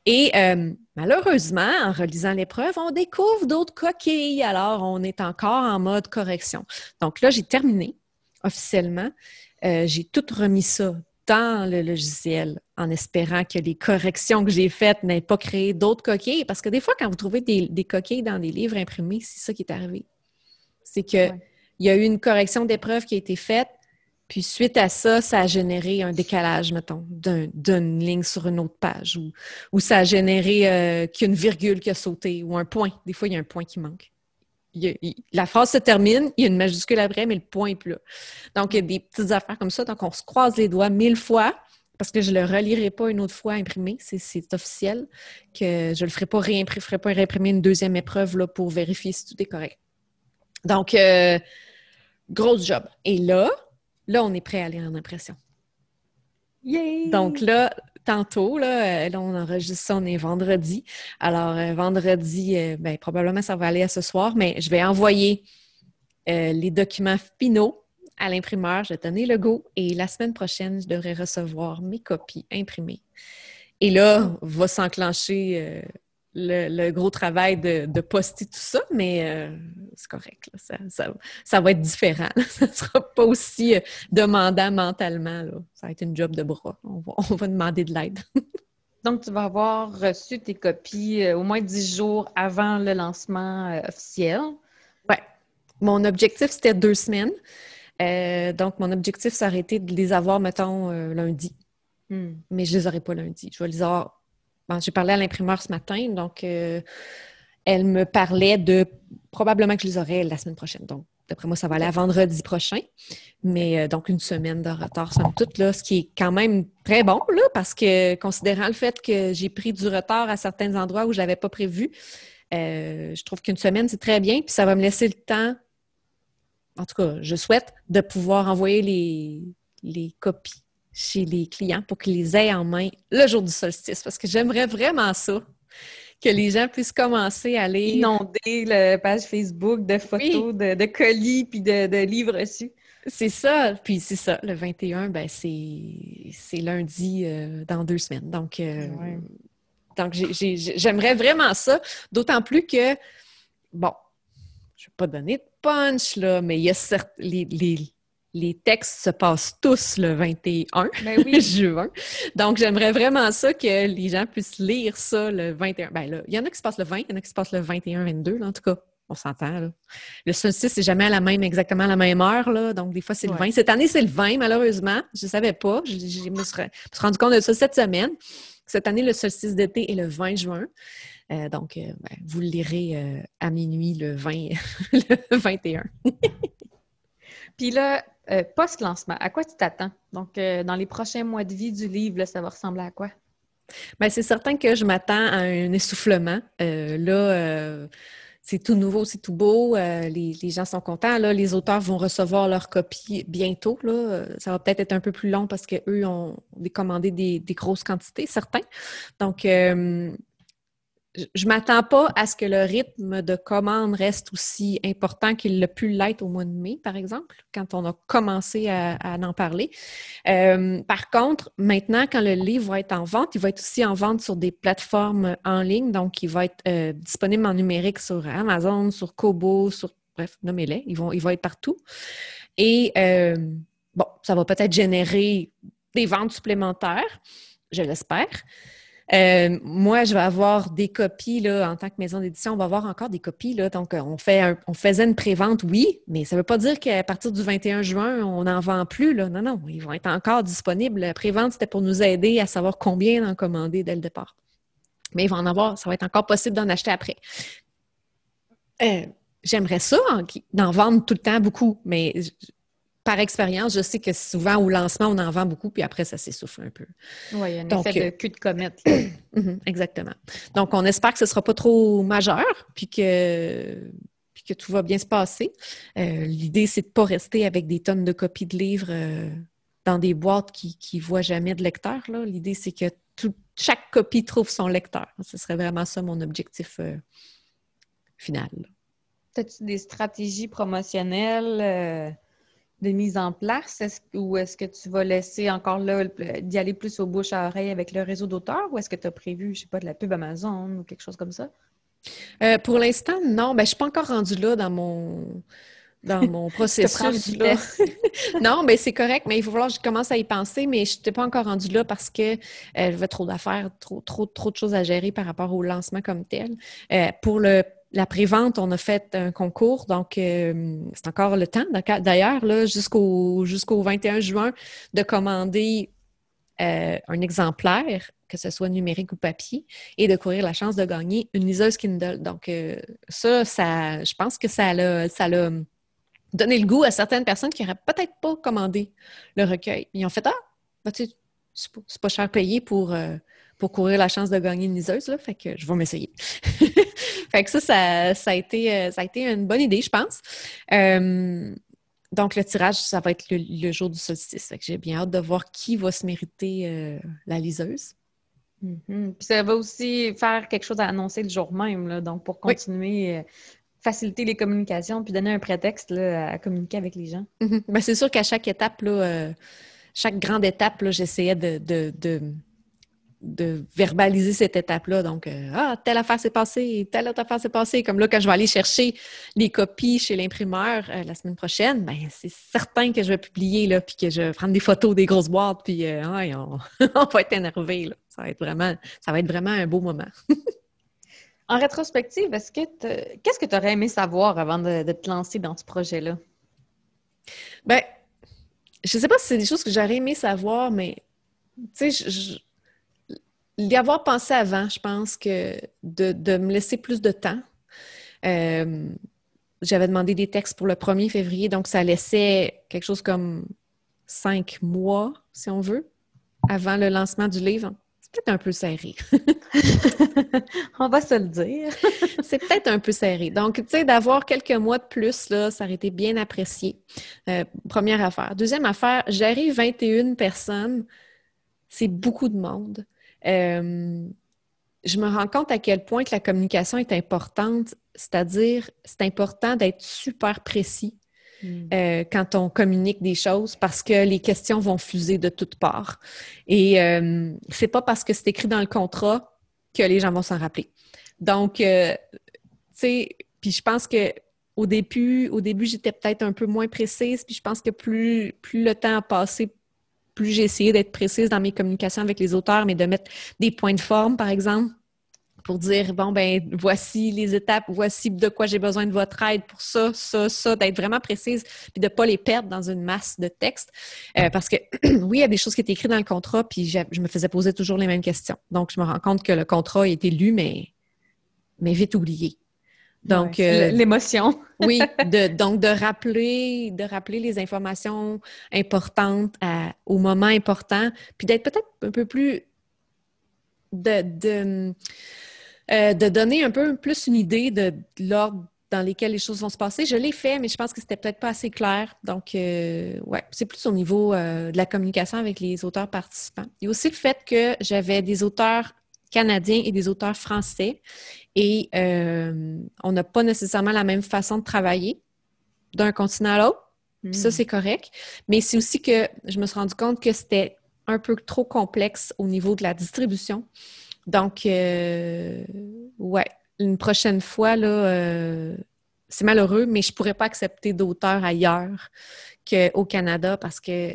Et euh, malheureusement, en relisant l'épreuve, on découvre d'autres coquilles. Alors, on est encore en mode correction. Donc là, j'ai terminé officiellement. Euh, j'ai tout remis ça dans le logiciel en espérant que les corrections que j'ai faites n'aient pas créé d'autres coquilles. Parce que des fois, quand vous trouvez des, coquilles dans des livres imprimés, c'est ça qui est arrivé. C'est que il y a eu une correction d'épreuve qui a été faite, puis suite à ça, ça a généré un décalage, mettons, d'une ligne sur une autre page, ou, ça a généré euh, qu'une virgule qui a sauté, ou un point. Des fois, il y a un point qui manque. la phrase se termine, il y a une majuscule après, mais le point n'est plus là. Donc, il y a des petites affaires comme ça. Donc, on se croise les doigts mille fois parce que je ne le relirai pas une autre fois imprimé, c'est officiel, que je ne le ferai pas réimprimer, ferai pas réimprimer une deuxième épreuve là, pour vérifier si tout est correct. Donc, euh, grosse job. Et là, là, on est prêt à aller en impression. Donc là, tantôt, euh, là, on enregistre ça, on est vendredi. Alors, euh, vendredi, euh, ben, probablement ça va aller à ce soir, mais je vais envoyer les documents finaux à l'imprimeur. Je vais donner le go et la semaine prochaine, je devrais recevoir mes copies imprimées. Et là, va s'enclencher le, gros travail de, poster tout ça, mais euh, c'est correct. Ça, va être différent. Ça ne sera pas aussi euh, demandant mentalement. Ça va être une job de bras. On va, demander de l'aide. Donc, tu vas avoir reçu tes copies euh, au moins dix jours avant le lancement officiel. Oui. Mon objectif, c'était deux semaines. donc, mon objectif, ça aurait été de les avoir, mettons, lundi. Hmm. Mais je ne les aurai pas lundi. Je vais les avoir j'ai parlé à l'imprimeur ce matin, donc euh, elle me parlait de probablement que je les aurais la semaine prochaine. Donc, d'après moi, ça va aller à vendredi prochain. Mais euh, donc, une semaine de retard, somme toute, là, ce qui est quand même très bon, là, parce que considérant le fait que j'ai pris du retard à certains endroits où je n'avais pas prévu, euh, je trouve qu'une semaine, c'est très bien. Puis ça va me laisser le temps, en tout cas, je souhaite, de pouvoir envoyer les, les copies chez les clients pour qu'ils les aient en main le jour du solstice, parce que j'aimerais vraiment ça, que les gens puissent commencer à aller... Inonder la page Facebook de photos, de, colis, puis de, livres reçus. C'est ça, puis c'est ça, le 21, ben c'est lundi euh, dans deux semaines. Donc, euh, donc j'aimerais vraiment ça, d'autant plus que, bon, je ne vais pas donner de punch, là, mais il y a certes, les, les textes se passent tous le 21 ben juin. Donc, j'aimerais vraiment ça que les gens puissent lire ça le 21. Ben là, il y en a qui se passent le 20, il y en a qui se passent le 21, 22, en tout cas. On s'entend, Le solstice, c'est jamais à la même, exactement à la même heure, là. Donc, des fois, c'est le 20. Cette année, c'est le 20, malheureusement. Je ne savais pas. Je, me, suis, rendu compte de ça cette semaine. Cette année, le solstice d'été est le 20 juin. Euh, donc, euh, ben, vous le lirez euh, à minuit le 20, le 21. Puis là, euh, post-lancement, à quoi tu t'attends? Donc, euh, dans les prochains mois de vie du livre, ça va ressembler à quoi? Bien, c'est certain que je m'attends à un essoufflement. Euh, là, c'est tout nouveau, c'est tout beau. Les, gens sont contents. Là, les auteurs vont recevoir leur copie bientôt. Là. Ça va peut-être être un peu plus long parce qu'eux ont commandé des, des, grosses quantités, certains. Donc, je ne m'attends pas à ce que le rythme de commande reste aussi important qu'il l'a pu l'être au mois de mai, par exemple, quand on a commencé à, en parler. Euh, par contre, maintenant, quand le livre va être en vente, il va être aussi en vente sur des plateformes en ligne, donc il va être euh, disponible en numérique sur Amazon, sur Kobo, sur bref, nommez-les, il va être partout. Et euh, bon, ça va peut-être générer des ventes supplémentaires, je l'espère. Euh, moi, je vais avoir des copies là, en tant que maison d'édition. On va avoir encore des copies. Là, donc, on, fait on faisait une prévente, oui, mais ça ne veut pas dire qu'à partir du 21 juin, on n'en vend plus. Là. Non, non, ils vont être encore disponibles. La prévente, c'était pour nous aider à savoir combien d'en commander dès le départ. Mais il va en avoir, ça va être encore possible d'en acheter après. Euh, j'aimerais ça, d'en vendre tout le temps beaucoup, mais par expérience, je sais que souvent au lancement, on en vend beaucoup, puis après, ça s'essouffle un peu. Oui, il y a un effet de cul de comète. Mhm, exactement. Donc, on espère que ce ne sera pas trop majeur, puis que, puis que tout va bien se passer. Euh, l'idée, c'est de ne pas rester avec des tonnes de copies de livres euh, dans des boîtes qui ne voient jamais de lecteur. L'idée, c'est que chaque copie trouve son lecteur. Ce serait vraiment ça mon objectif euh, final. As-tu des stratégies promotionnelles euh, de mise en place? Ou est-ce que tu vas laisser encore là d'y aller plus au bouche à oreille avec le réseau d'auteurs ou est-ce que tu as prévu, je sais pas, de la pub Amazon ou quelque chose comme ça? Euh, pour l'instant, non. Ben, je ne suis pas encore rendue là dans mon, dans mon processus. non, mais c'est correct, mais il faut falloir que je commence à y penser, mais je n'étais pas encore rendue là parce que euh, j'avais trop d'affaires, trop, trop, trop de choses à gérer par rapport au lancement comme tel. Euh, pour le la prévente, on a fait un concours, donc euh, c'est encore le temps. D'ailleurs, jusqu'au jusqu'au 21 juin, de commander un exemplaire que ce soit numérique ou papier, et de courir la chance de gagner une liseuse Kindle. Donc, euh, ça, je pense que ça l'a, donné le goût à certaines personnes qui n'auraient peut-être pas commandé le recueil. Ils ont fait Ah, tu c'est pas, cher payé pour, euh, pour courir la chance de gagner une liseuse, fait que je vais m'essayer. fait que ça, ça, a été, euh, ça a été une bonne idée, je pense. donc, le tirage, ça va être le, jour du solstice. J'ai bien hâte de voir qui va se mériter la liseuse. Mhm. Puis ça va aussi faire quelque chose à annoncer le jour même, là, donc pour continuer, euh, faciliter les communications, puis donner un prétexte à communiquer avec les gens. Mhm. Ben, c'est sûr qu'à chaque étape, là, euh, chaque grande étape, j'essayais de, de verbaliser cette étape-là. Donc, euh, ah, telle affaire s'est passée, telle autre affaire s'est passée. Comme là, quand je vais aller chercher les copies chez l'imprimeur euh, la semaine prochaine, ben, c'est certain que je vais publier, là, puis que je vais prendre des photos des grosses boîtes, puis euh, on, va être énervé. Ça va être vraiment, ça va être vraiment un beau moment. en rétrospective, est-ce que qu'est-ce que tu aurais aimé savoir avant de, de te lancer dans ce projet-là? Ben, je sais pas si c'est des choses que j'aurais aimé savoir, mais tu sais, je y avoir pensé avant, je pense que de, me laisser plus de temps. Euh, j'avais demandé des textes pour le 1er février, donc ça laissait quelque chose comme cinq mois, si on veut, avant le lancement du livre. C'est peut-être un peu serré. on va se le dire. c'est peut-être un peu serré. Donc, tu sais, d'avoir quelques mois de plus, là, ça aurait été bien apprécié. Euh, première affaire. Deuxième affaire, j'arrive 21 personnes. C'est beaucoup de monde. Euh, je me rends compte à quel point que la communication est importante, c'est-à-dire c'est important d'être super précis hmm. euh, quand on communique des choses parce que les questions vont fuser de toutes parts. Et euh, c'est pas parce que c'est écrit dans le contrat que les gens vont s'en rappeler. Donc, tu sais, puis je pense que au début, au début, j'étais peut-être un peu moins précise, puis je pense que plus, plus le temps a passé, plus j'ai essayé d'être précise dans mes communications avec les auteurs, mais de mettre des points de forme, par exemple, pour dire, bon, ben voici les étapes, voici de quoi j'ai besoin de votre aide pour ça, ça, ça, d'être vraiment précise, puis de ne pas les perdre dans une masse de textes. Euh, parce que, oui, il y a des choses qui étaient écrites dans le contrat, puis je me faisais poser toujours les mêmes questions. Donc, je me rends compte que le contrat a été lu, mais, mais vite oublié. Donc, euh, l'émotion. oui, de, donc de rappeler, de rappeler les informations importantes au moment important, puis d'être peut-être un peu plus de, de, euh, de, donner un peu plus une idée de, l'ordre dans lequel les choses vont se passer. Je l'ai fait, mais je pense que c'était peut-être pas assez clair. Donc, euh, ouais, c'est plus au niveau de la communication avec les auteurs participants. Il y a aussi le fait que j'avais des auteurs canadiens et des auteurs français. Et euh, on n'a pas nécessairement la même façon de travailler d'un continent à l'autre. Ça, hmm. c'est correct. Mais c'est aussi que je me suis rendu compte que c'était un peu trop complexe au niveau de la distribution. Donc, euh, ouais, une prochaine fois, là, euh, c'est malheureux, mais je ne pourrais pas accepter d'auteurs ailleurs qu'au Canada parce que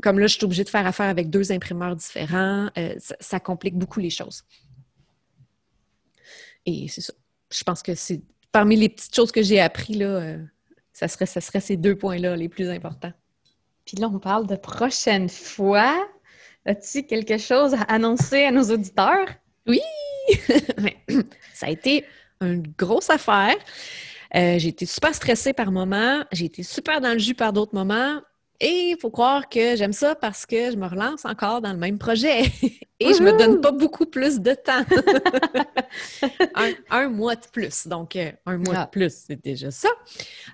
comme là, je suis obligée de faire affaire avec deux imprimeurs différents, euh, ça, complique beaucoup les choses. Et c'est ça. Je pense que c'est parmi les petites choses que j'ai appris, là, euh, ça, serait, ça serait ces deux points-là les plus importants. Puis là, on parle de prochaine fois. As-tu quelque chose à annoncer à nos auditeurs? Oui! ça a été une grosse affaire. Euh, j'ai été super stressée par moments, j'ai été super dans le jus par d'autres moments, et il faut croire que j'aime ça parce que je me relance encore dans le même projet et je me donne pas beaucoup plus de temps. un, mois de plus. Donc, euh, un mois de ah. plus, c'est déjà ça.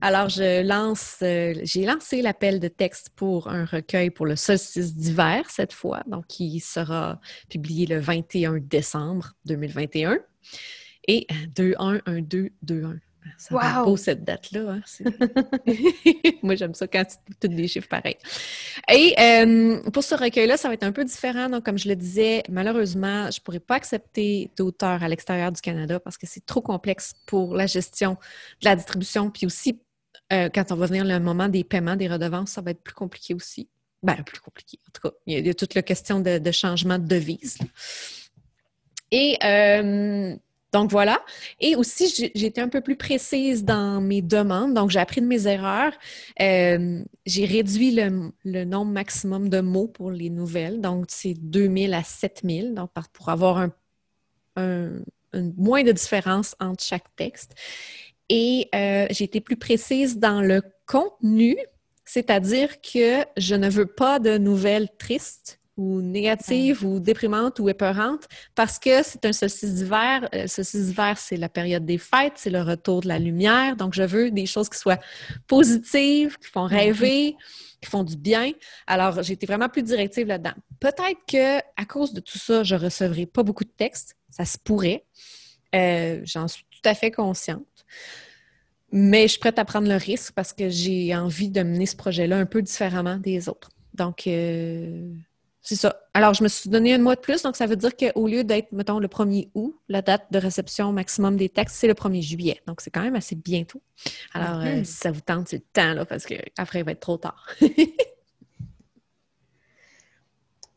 Alors, je lance, euh, j'ai lancé l'appel de texte pour un recueil pour le solstice d'hiver cette fois, donc qui sera publié le 21 décembre 2021. Et 2-1-1-2-2-1. Ça va beau cette date-là. Hein? Moi, j'aime ça quand tu tous des chiffres pareils. Et euh, pour ce recueil-là, ça va être un peu différent. Donc, comme je le disais, malheureusement, je ne pourrais pas accepter d'auteurs à l'extérieur du Canada parce que c'est trop complexe pour la gestion de la distribution. Puis aussi, euh, quand on va venir le moment des paiements, des redevances, ça va être plus compliqué aussi. Ben, plus compliqué. En tout cas, il y a, toute la question de, changement de devise. Et euh, donc voilà. Et aussi, j'ai été un peu plus précise dans mes demandes. Donc, j'ai appris de mes erreurs. Euh, j'ai réduit le, nombre maximum de mots pour les nouvelles. Donc, c'est 2000 à 7000. Donc, pour avoir un, moins de différence entre chaque texte. Et euh, j'ai été plus précise dans le contenu, c'est-à-dire que je ne veux pas de nouvelles tristes ou négative ou déprimante ou épeurante parce que c'est un solstice d'hiver. Le euh, solstice d'hiver, c'est la période des fêtes, c'est le retour de la lumière. Donc, je veux des choses qui soient positives, qui font rêver, qui font du bien. Alors, j'ai été vraiment plus directive là-dedans. Peut-être que à cause de tout ça, je ne recevrai pas beaucoup de textes. Ça se pourrait. Euh, j'en suis tout à fait consciente. Mais je suis prête à prendre le risque parce que j'ai envie de mener ce projet-là un peu différemment des autres. Donc, euh, c'est ça. Alors, je me suis donné un mois de plus, donc ça veut dire qu'au lieu d'être, mettons, le 1er août, la date de réception maximum des textes, c'est le 1er juillet. Donc, c'est quand même assez bientôt. Alors, euh, mhm. si ça vous tente, c'est le temps, là, parce qu'après, il va être trop tard.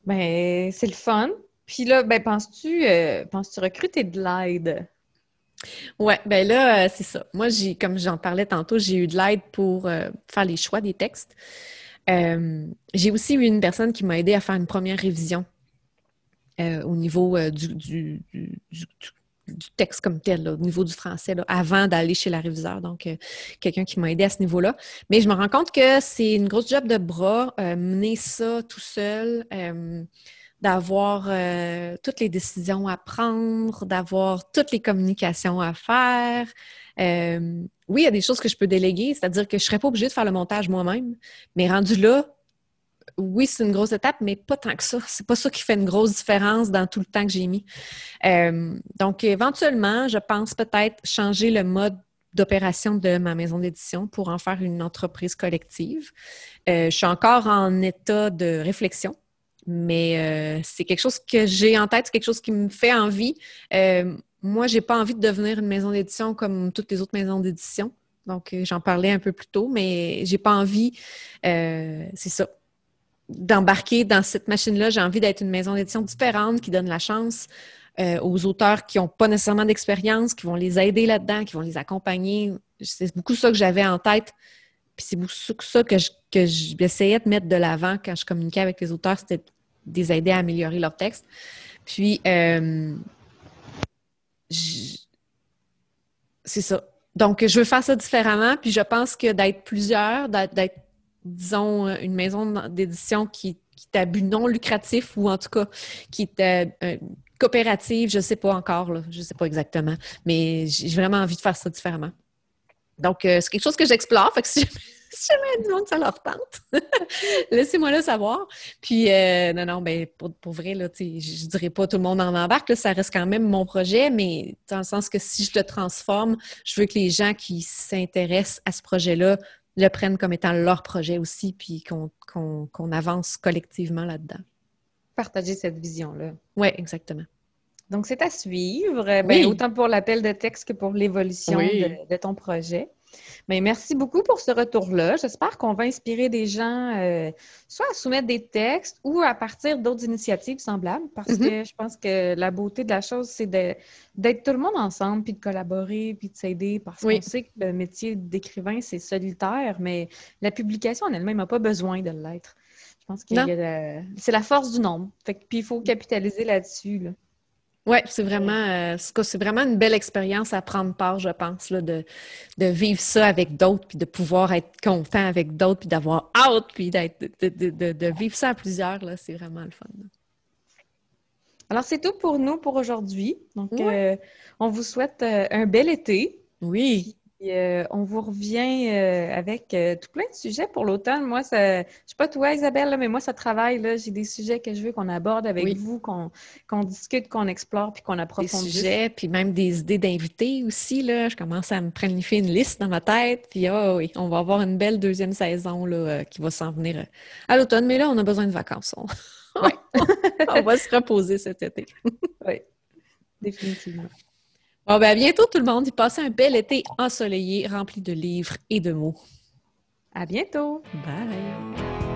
ben, c'est le fun. Puis là, ben, penses-tu euh, penses-tu recruter de l'aide? Oui, ben là, euh, c'est ça. Moi, j'ai, comme j'en parlais tantôt, j'ai eu de l'aide pour faire les choix des textes. Euh, j'ai aussi eu une personne qui m'a aidé à faire une première révision euh, au niveau euh, du, texte comme tel, au niveau du français, avant d'aller chez la réviseur. Donc, quelqu'un qui m'a aidé à ce niveau-là. Mais je me rends compte que c'est une grosse job de bras, mener ça tout seul d'avoir toutes les décisions à prendre, d'avoir toutes les communications à faire, oui, il y a des choses que je peux déléguer, c'est-à-dire que je ne serais pas obligée de faire le montage moi-même, mais rendu là, oui, c'est une grosse étape, mais pas tant que ça. C'est pas ça qui fait une grosse différence dans tout le temps que j'ai mis. Euh, donc, éventuellement, je pense peut-être changer le mode d'opération de ma maison d'édition pour en faire une entreprise collective. Euh, je suis encore en état de réflexion, mais c'est quelque chose que j'ai en tête, c'est quelque chose qui me fait envie moi, j'ai pas envie de devenir une maison d'édition comme toutes les autres maisons d'édition. Donc, euh, j'en parlais un peu plus tôt, mais j'ai pas envie, euh, c'est ça, d'embarquer dans cette machine-là. J'ai envie d'être une maison d'édition différente qui donne la chance euh, aux auteurs qui n'ont pas nécessairement d'expérience, qui vont les aider là-dedans, qui vont les accompagner. C'est beaucoup ça que j'avais en tête. Puis c'est beaucoup ça que, j'essayais de mettre de l'avant quand je communiquais avec les auteurs, c'était de les aider à améliorer leur texte. Puis, c'est ça. Donc, je veux faire ça différemment, puis je pense que d'être plusieurs, d'être, disons, une maison d'édition qui, est à but non lucratif ou en tout cas qui est euh, coopérative, je ne sais pas encore, je ne sais pas exactement, mais j'ai vraiment envie de faire ça différemment. Donc, euh, c'est quelque chose que j'explore. Si jamais du monde, ça leur tente, laissez-moi le savoir. Puis, euh, non, non, ben, pour, vrai, là, je ne dirais pas tout le monde en embarque, ça reste quand même mon projet, mais dans le sens que si je le transforme, je veux que les gens qui s'intéressent à ce projet-là le prennent comme étant leur projet aussi, puis qu'on avance collectivement là-dedans. Partager cette vision-là. Oui, exactement. Donc, c'est à suivre, ben, autant pour l'appel de texte que pour l'évolution de, ton projet. Mais merci beaucoup pour ce retour-là. J'espère qu'on va inspirer des gens euh, soit à soumettre des textes ou à partir d'autres initiatives semblables parce mm-hmm. que je pense que la beauté de la chose, c'est d'être tout le monde ensemble puis de collaborer puis de s'aider parce qu'on sait que le métier d'écrivain, c'est solitaire, mais la publication en elle-même n'a pas besoin de l'être. Je pense que c'est la force du nombre. puis il faut capitaliser là-dessus. Là. Oui, c'est vraiment, euh, c'est vraiment une belle expérience à prendre part, je pense, là, de, de vivre ça avec d'autres, puis de pouvoir être content avec d'autres, puis d'avoir hâte, puis d'être, de, de, vivre ça à plusieurs. Là, c'est vraiment le fun. Alors, c'est tout pour nous pour aujourd'hui. Donc, euh, on vous souhaite euh, un bel été. Oui. Euh, on vous revient euh, avec euh, tout plein de sujets pour l'automne. Moi, ça, je sais pas toi, Isabelle, mais moi, ça travaille. Là, j'ai des sujets que je veux qu'on aborde avec vous, qu'on, discute, qu'on explore, puis qu'on approfondisse. Des sujets, puis même des idées d'invités aussi. Là. Je commence à me planifier une liste dans ma tête. Puis ah oui, on va avoir une belle deuxième saison là, qui va s'en venir à l'automne. Mais là, on a besoin de vacances. On, on va se reposer cet été. oui, définitivement. Bon, ben, à bientôt tout le monde. Passez un bel été ensoleillé, rempli de livres et de mots. À bientôt. Bye.